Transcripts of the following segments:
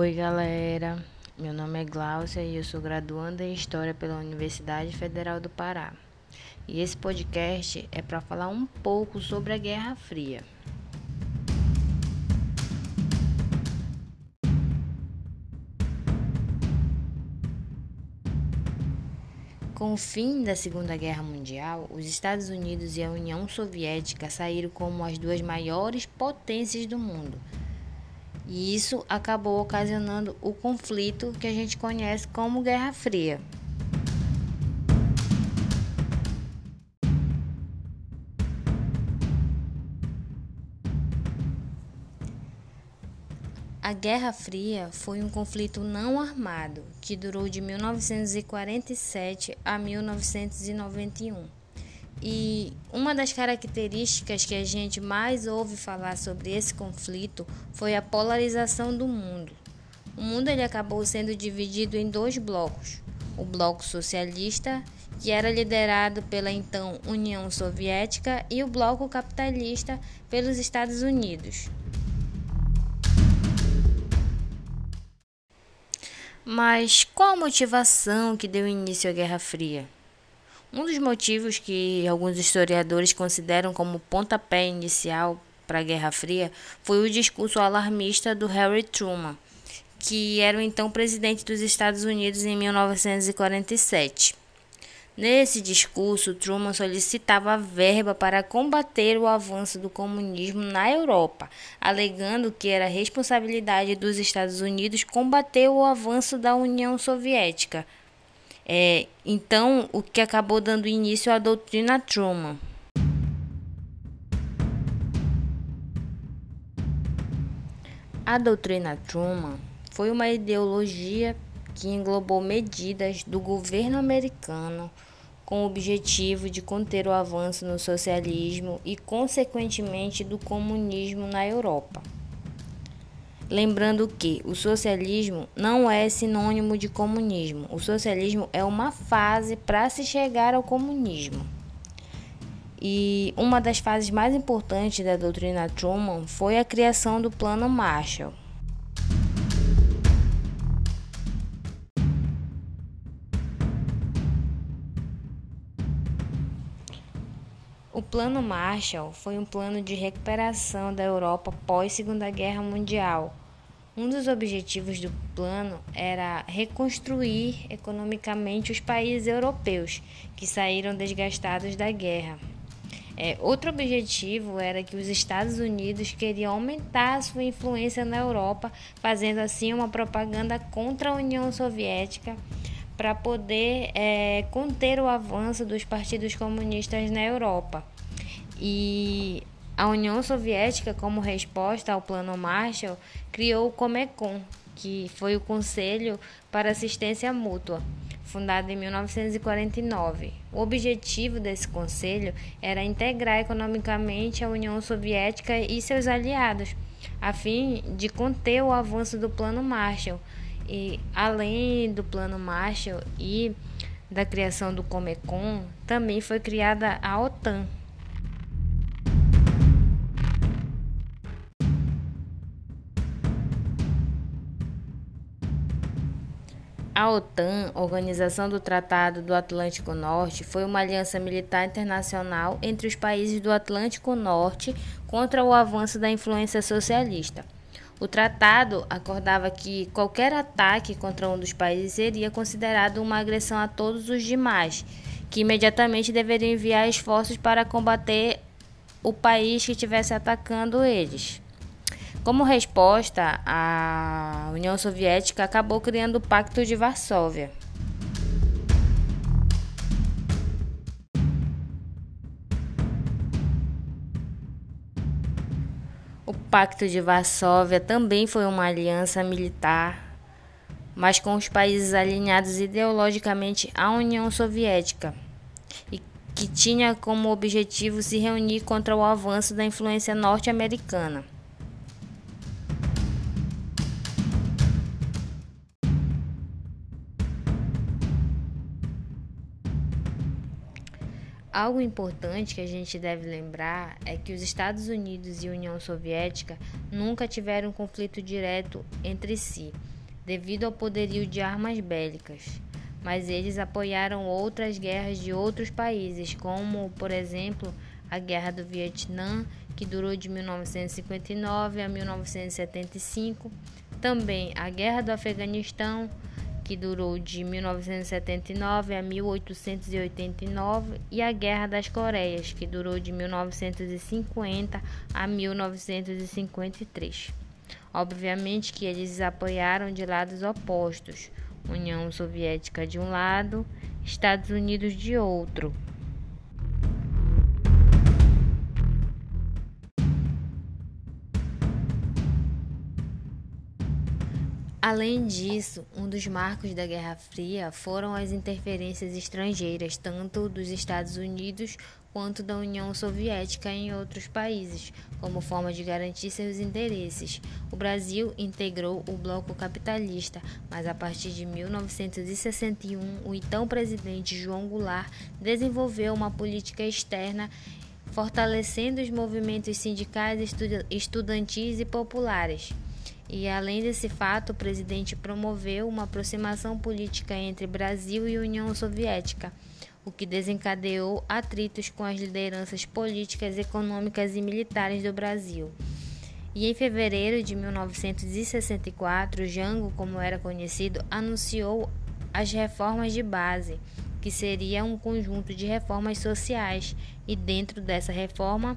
Oi, galera. Meu nome é Gláucia e eu sou graduanda em História pela Universidade Federal do Pará. E esse podcast é para falar um pouco sobre a Guerra Fria. Com o fim da Segunda Guerra Mundial, os Estados Unidos e a União Soviética saíram como as duas maiores potências do mundo. E isso acabou ocasionando o conflito que a gente conhece como Guerra Fria. A Guerra Fria foi um conflito não armado que durou de 1947 a 1991. E uma das características que a gente mais ouve falar sobre esse conflito foi a polarização do mundo. O mundo ele acabou sendo dividido em dois blocos: o bloco socialista, que era liderado pela então União Soviética, e o bloco capitalista pelos Estados Unidos. Mas qual a motivação que deu início à Guerra Fria? Um dos motivos que alguns historiadores consideram como pontapé inicial para a Guerra Fria foi o discurso alarmista do Harry Truman, que era o então presidente dos Estados Unidos em 1947. Nesse discurso, Truman solicitava verba para combater o avanço do comunismo na Europa, alegando que era responsabilidade dos Estados Unidos combater o avanço da União Soviética. É, então, o que acabou dando início à doutrina Truman. A doutrina Truman foi uma ideologia que englobou medidas do governo americano com o objetivo de conter o avanço no socialismo e, consequentemente, do comunismo na Europa. Lembrando que o socialismo não é sinônimo de comunismo. O socialismo é uma fase para se chegar ao comunismo. E uma das fases mais importantes da doutrina Truman foi a criação do Plano Marshall. Plano Marshall foi um plano de recuperação da Europa pós Segunda Guerra Mundial. Um dos objetivos do plano era reconstruir economicamente os países europeus que saíram desgastados da guerra. É, outro objetivo era que os Estados Unidos queriam aumentar sua influência na Europa, fazendo assim uma propaganda contra a União Soviética para poder é, conter o avanço dos partidos comunistas na Europa. E a União Soviética, como resposta ao Plano Marshall, criou o Comecon, que foi o Conselho para Assistência Mútua, fundado em 1949. O objetivo desse conselho era integrar economicamente a União Soviética e seus aliados, a fim de conter o avanço do Plano Marshall e além do plano Marshall e da criação do Comecon, também foi criada a OTAN. A OTAN, Organização do Tratado do Atlântico Norte, foi uma aliança militar internacional entre os países do Atlântico Norte contra o avanço da influência socialista. O tratado acordava que qualquer ataque contra um dos países seria considerado uma agressão a todos os demais, que imediatamente deveriam enviar esforços para combater o país que estivesse atacando eles. Como resposta, a União Soviética acabou criando o Pacto de Varsóvia. O Pacto de Varsóvia também foi uma aliança militar, mas com os países alinhados ideologicamente à União Soviética e que tinha como objetivo se reunir contra o avanço da influência norte-americana. Algo importante que a gente deve lembrar é que os Estados Unidos e a União Soviética nunca tiveram um conflito direto entre si, devido ao poderio de armas bélicas, mas eles apoiaram outras guerras de outros países, como, por exemplo, a Guerra do Vietnã, que durou de 1959 a 1975, também a Guerra do Afeganistão, que durou de 1979 a 1889, e a Guerra das Coreias, que durou de 1950 a 1953. Obviamente que eles apoiaram de lados opostos, União Soviética de um lado, Estados Unidos de outro. Além disso, um dos marcos da Guerra Fria foram as interferências estrangeiras, tanto dos Estados Unidos quanto da União Soviética em outros países, como forma de garantir seus interesses. O Brasil integrou o bloco capitalista, mas a partir de 1961, o então presidente João Goulart desenvolveu uma política externa fortalecendo os movimentos sindicais, estudantis e populares. E além desse fato, o presidente promoveu uma aproximação política entre Brasil e União Soviética, o que desencadeou atritos com as lideranças políticas, econômicas e militares do Brasil. E em fevereiro de 1964, Jango, como era conhecido, anunciou as reformas de base, que seria um conjunto de reformas sociais, e dentro dessa reforma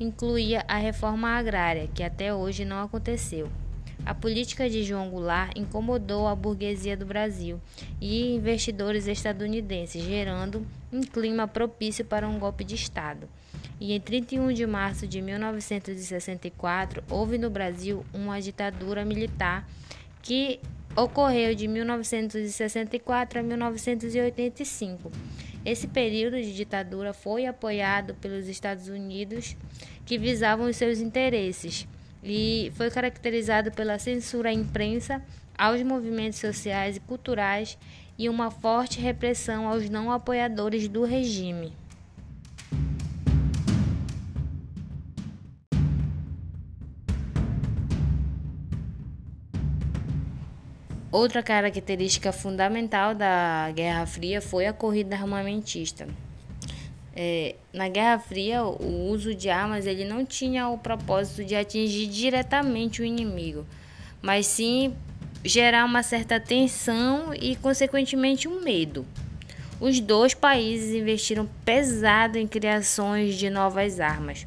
incluía a reforma agrária, que até hoje não aconteceu. A política de João Goulart incomodou a burguesia do Brasil e investidores estadunidenses, gerando um clima propício para um golpe de Estado. E em 31 de março de 1964, houve no Brasil uma ditadura militar que ocorreu de 1964 a 1985. Esse período de ditadura foi apoiado pelos Estados Unidos, que visavam os seus interesses e foi caracterizado pela censura à imprensa, aos movimentos sociais e culturais e uma forte repressão aos não apoiadores do regime. Outra característica fundamental da Guerra Fria foi a corrida armamentista. É, na Guerra Fria, o uso de armas ele não tinha o propósito de atingir diretamente o inimigo, mas sim gerar uma certa tensão e, consequentemente, um medo. Os dois países investiram pesado em criações de novas armas.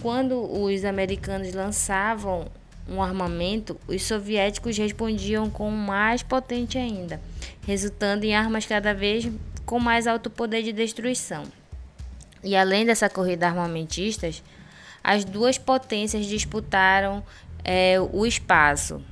Quando os americanos lançavam um armamento, os soviéticos respondiam com mais potente ainda, resultando em armas cada vez com mais alto poder de destruição. E além dessa corrida armamentistas, as duas potências disputaram é, o espaço.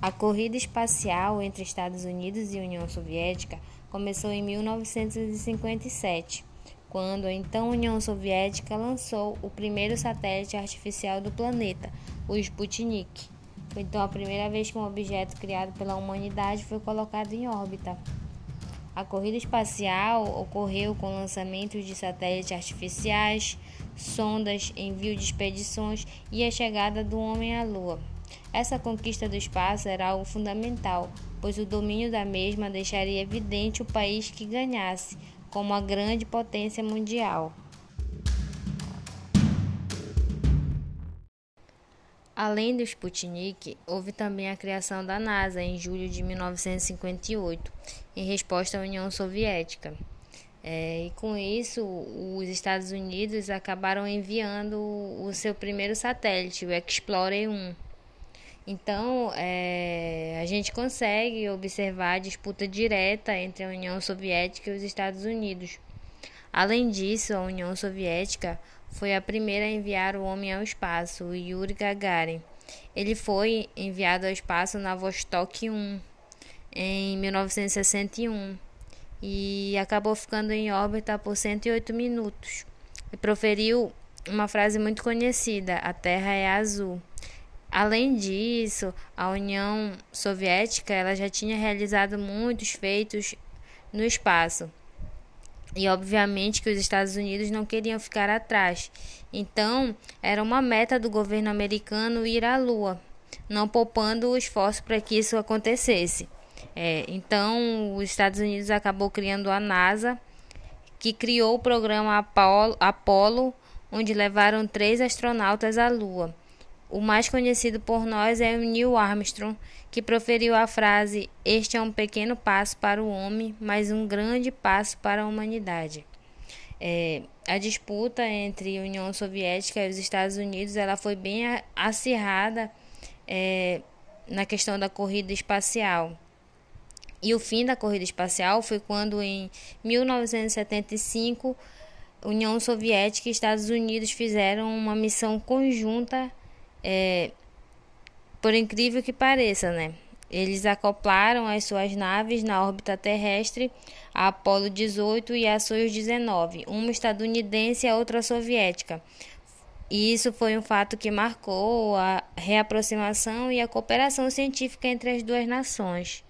A corrida espacial entre Estados Unidos e União Soviética começou em 1957, quando a então União Soviética lançou o primeiro satélite artificial do planeta, o Sputnik. Foi então a primeira vez que um objeto criado pela humanidade foi colocado em órbita. A corrida espacial ocorreu com lançamentos de satélites artificiais, sondas, envio de expedições e a chegada do homem à Lua. Essa conquista do espaço era algo fundamental, pois o domínio da mesma deixaria evidente o país que ganhasse como a grande potência mundial. Além do Sputnik, houve também a criação da NASA em julho de 1958, em resposta à União Soviética. É, e com isso, os Estados Unidos acabaram enviando o seu primeiro satélite, o Explorer 1. Então, é, a gente consegue observar a disputa direta entre a União Soviética e os Estados Unidos. Além disso, a União Soviética foi a primeira a enviar o homem ao espaço, Yuri Gagarin. Ele foi enviado ao espaço na Vostok 1 em 1961 e acabou ficando em órbita por 108 minutos. E proferiu uma frase muito conhecida: A Terra é azul. Além disso, a União Soviética ela já tinha realizado muitos feitos no espaço. E obviamente que os Estados Unidos não queriam ficar atrás. Então, era uma meta do governo americano ir à Lua, não poupando o esforço para que isso acontecesse. É, então, os Estados Unidos acabou criando a NASA, que criou o programa Apollo, Apollo onde levaram três astronautas à Lua. O mais conhecido por nós é Neil Armstrong, que proferiu a frase: Este é um pequeno passo para o homem, mas um grande passo para a humanidade. É, a disputa entre a União Soviética e os Estados Unidos ela foi bem acirrada é, na questão da corrida espacial. E o fim da corrida espacial foi quando, em 1975, União Soviética e Estados Unidos fizeram uma missão conjunta é, por incrível que pareça, né? Eles acoplaram as suas naves na órbita terrestre, a Apollo 18 e a Soyuz 19, uma estadunidense e a outra soviética. E isso foi um fato que marcou a reaproximação e a cooperação científica entre as duas nações.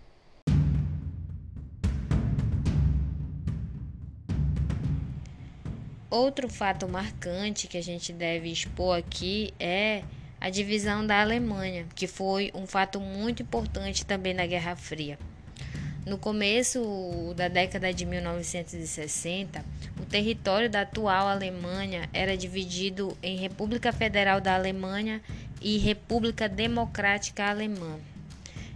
Outro fato marcante que a gente deve expor aqui é a divisão da Alemanha, que foi um fato muito importante também na Guerra Fria. No começo da década de 1960, o território da atual Alemanha era dividido em República Federal da Alemanha e República Democrática Alemã.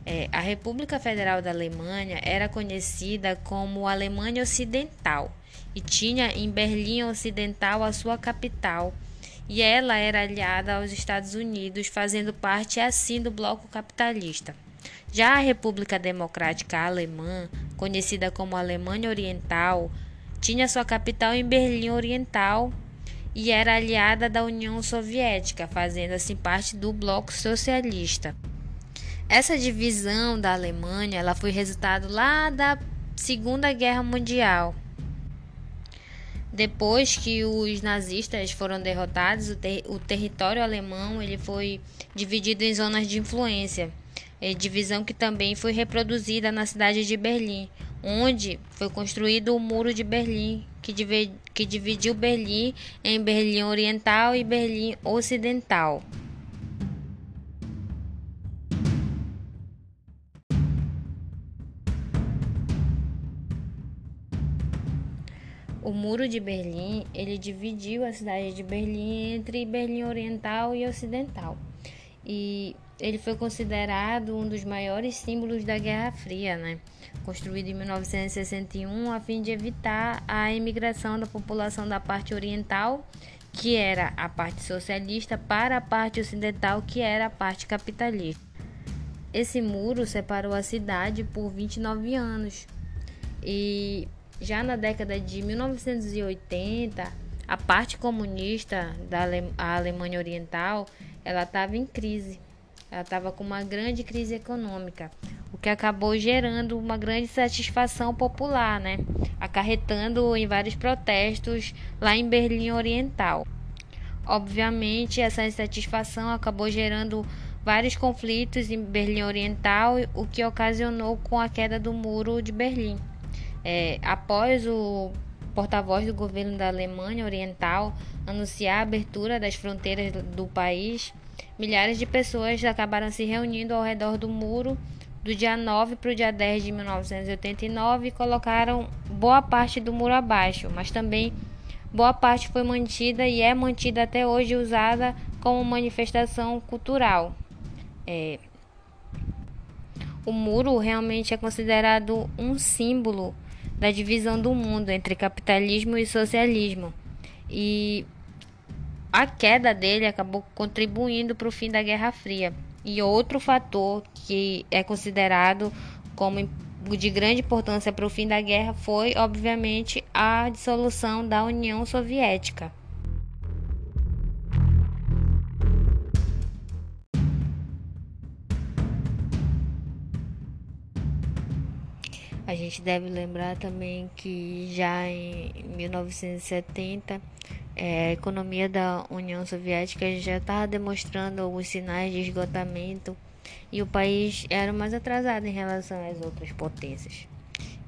É, a República Federal da Alemanha era conhecida como Alemanha Ocidental e tinha em Berlim Ocidental a sua capital, e ela era aliada aos Estados Unidos, fazendo parte assim do bloco capitalista. Já a República Democrática Alemã, conhecida como Alemanha Oriental, tinha sua capital em Berlim Oriental e era aliada da União Soviética, fazendo assim parte do bloco socialista. Essa divisão da Alemanha, ela foi resultado lá da Segunda Guerra Mundial. Depois que os nazistas foram derrotados, o, ter o território alemão ele foi dividido em zonas de influência, divisão que também foi reproduzida na cidade de Berlim, onde foi construído o Muro de Berlim, que, div que dividiu Berlim em Berlim Oriental e Berlim Ocidental. O Muro de Berlim, ele dividiu a cidade de Berlim entre Berlim Oriental e Ocidental. E ele foi considerado um dos maiores símbolos da Guerra Fria, né? Construído em 1961 a fim de evitar a imigração da população da parte oriental, que era a parte socialista, para a parte ocidental, que era a parte capitalista. Esse muro separou a cidade por 29 anos. E já na década de 1980, a parte comunista da Ale Alemanha Oriental, ela estava em crise. Ela estava com uma grande crise econômica, o que acabou gerando uma grande satisfação popular, né? Acarretando em vários protestos lá em Berlim Oriental. Obviamente, essa insatisfação acabou gerando vários conflitos em Berlim Oriental, o que ocasionou com a queda do muro de Berlim. É, após o porta-voz do governo da Alemanha Oriental anunciar a abertura das fronteiras do país, milhares de pessoas acabaram se reunindo ao redor do muro do dia 9 para o dia 10 de 1989 e colocaram boa parte do muro abaixo, mas também boa parte foi mantida e é mantida até hoje usada como manifestação cultural. É, o muro realmente é considerado um símbolo da divisão do mundo entre capitalismo e socialismo. E a queda dele acabou contribuindo para o fim da Guerra Fria. E outro fator que é considerado como de grande importância para o fim da guerra foi, obviamente, a dissolução da União Soviética. A gente deve lembrar também que já em 1970 é, a economia da União Soviética já estava demonstrando alguns sinais de esgotamento e o país era mais atrasado em relação às outras potências.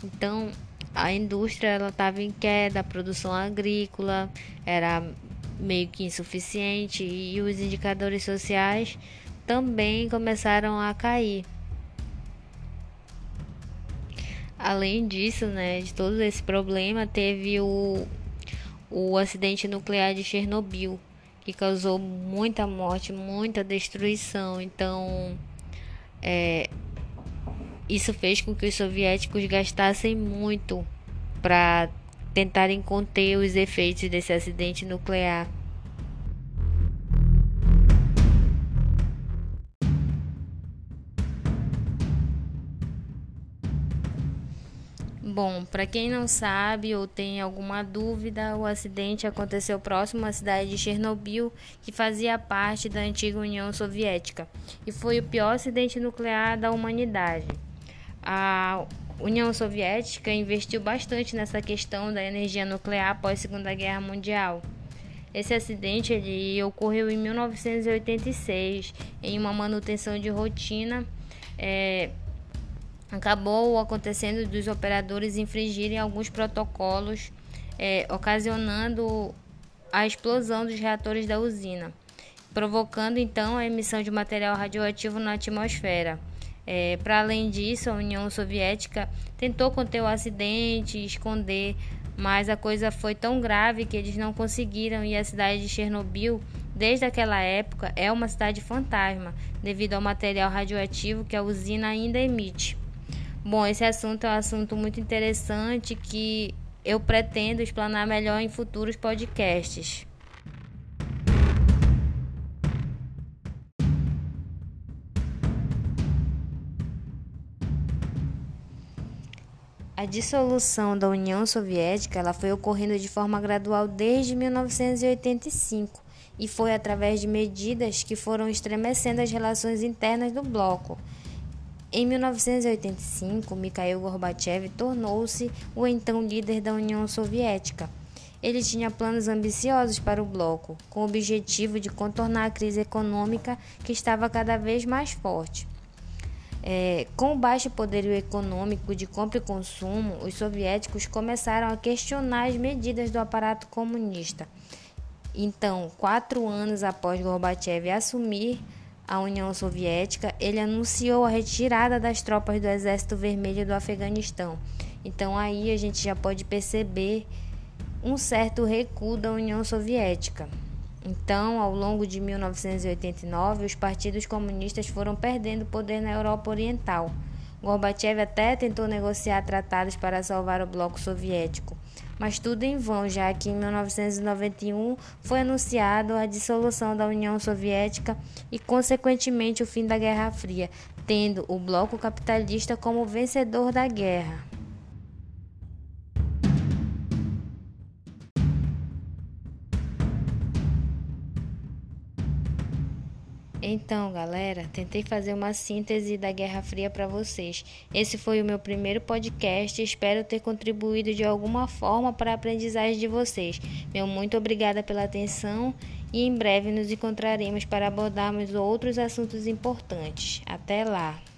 Então, a indústria ela estava em queda, a produção agrícola era meio que insuficiente e os indicadores sociais também começaram a cair. Além disso, né, de todo esse problema, teve o, o acidente nuclear de Chernobyl, que causou muita morte, muita destruição. Então, é, isso fez com que os soviéticos gastassem muito para tentarem conter os efeitos desse acidente nuclear. Bom, para quem não sabe ou tem alguma dúvida, o acidente aconteceu próximo à cidade de Chernobyl, que fazia parte da antiga União Soviética, e foi o pior acidente nuclear da humanidade. A União Soviética investiu bastante nessa questão da energia nuclear após a Segunda Guerra Mundial. Esse acidente ele ocorreu em 1986 em uma manutenção de rotina. É, acabou acontecendo dos operadores infringirem alguns protocolos, é, ocasionando a explosão dos reatores da usina, provocando então a emissão de material radioativo na atmosfera. É, Para além disso, a União Soviética tentou conter o acidente, esconder, mas a coisa foi tão grave que eles não conseguiram e a cidade de Chernobyl, desde aquela época, é uma cidade fantasma, devido ao material radioativo que a usina ainda emite. Bom, esse assunto é um assunto muito interessante que eu pretendo explanar melhor em futuros podcasts. A dissolução da União Soviética ela foi ocorrendo de forma gradual desde 1985 e foi através de medidas que foram estremecendo as relações internas do bloco. Em 1985, Mikhail Gorbachev tornou-se o então líder da União Soviética. Ele tinha planos ambiciosos para o bloco, com o objetivo de contornar a crise econômica que estava cada vez mais forte. É, com o baixo poderio econômico de compra e consumo, os soviéticos começaram a questionar as medidas do aparato comunista. Então, quatro anos após Gorbachev assumir a União Soviética, ele anunciou a retirada das tropas do Exército Vermelho do Afeganistão. Então aí a gente já pode perceber um certo recuo da União Soviética. Então, ao longo de 1989, os partidos comunistas foram perdendo poder na Europa Oriental. Gorbachev até tentou negociar tratados para salvar o bloco soviético, mas tudo em vão, já que em 1991 foi anunciado a dissolução da União Soviética e, consequentemente, o fim da Guerra Fria, tendo o bloco capitalista como vencedor da guerra. Então, galera, tentei fazer uma síntese da Guerra Fria para vocês. Esse foi o meu primeiro podcast. Espero ter contribuído de alguma forma para a aprendizagem de vocês. Meu muito obrigada pela atenção e em breve nos encontraremos para abordarmos outros assuntos importantes. Até lá!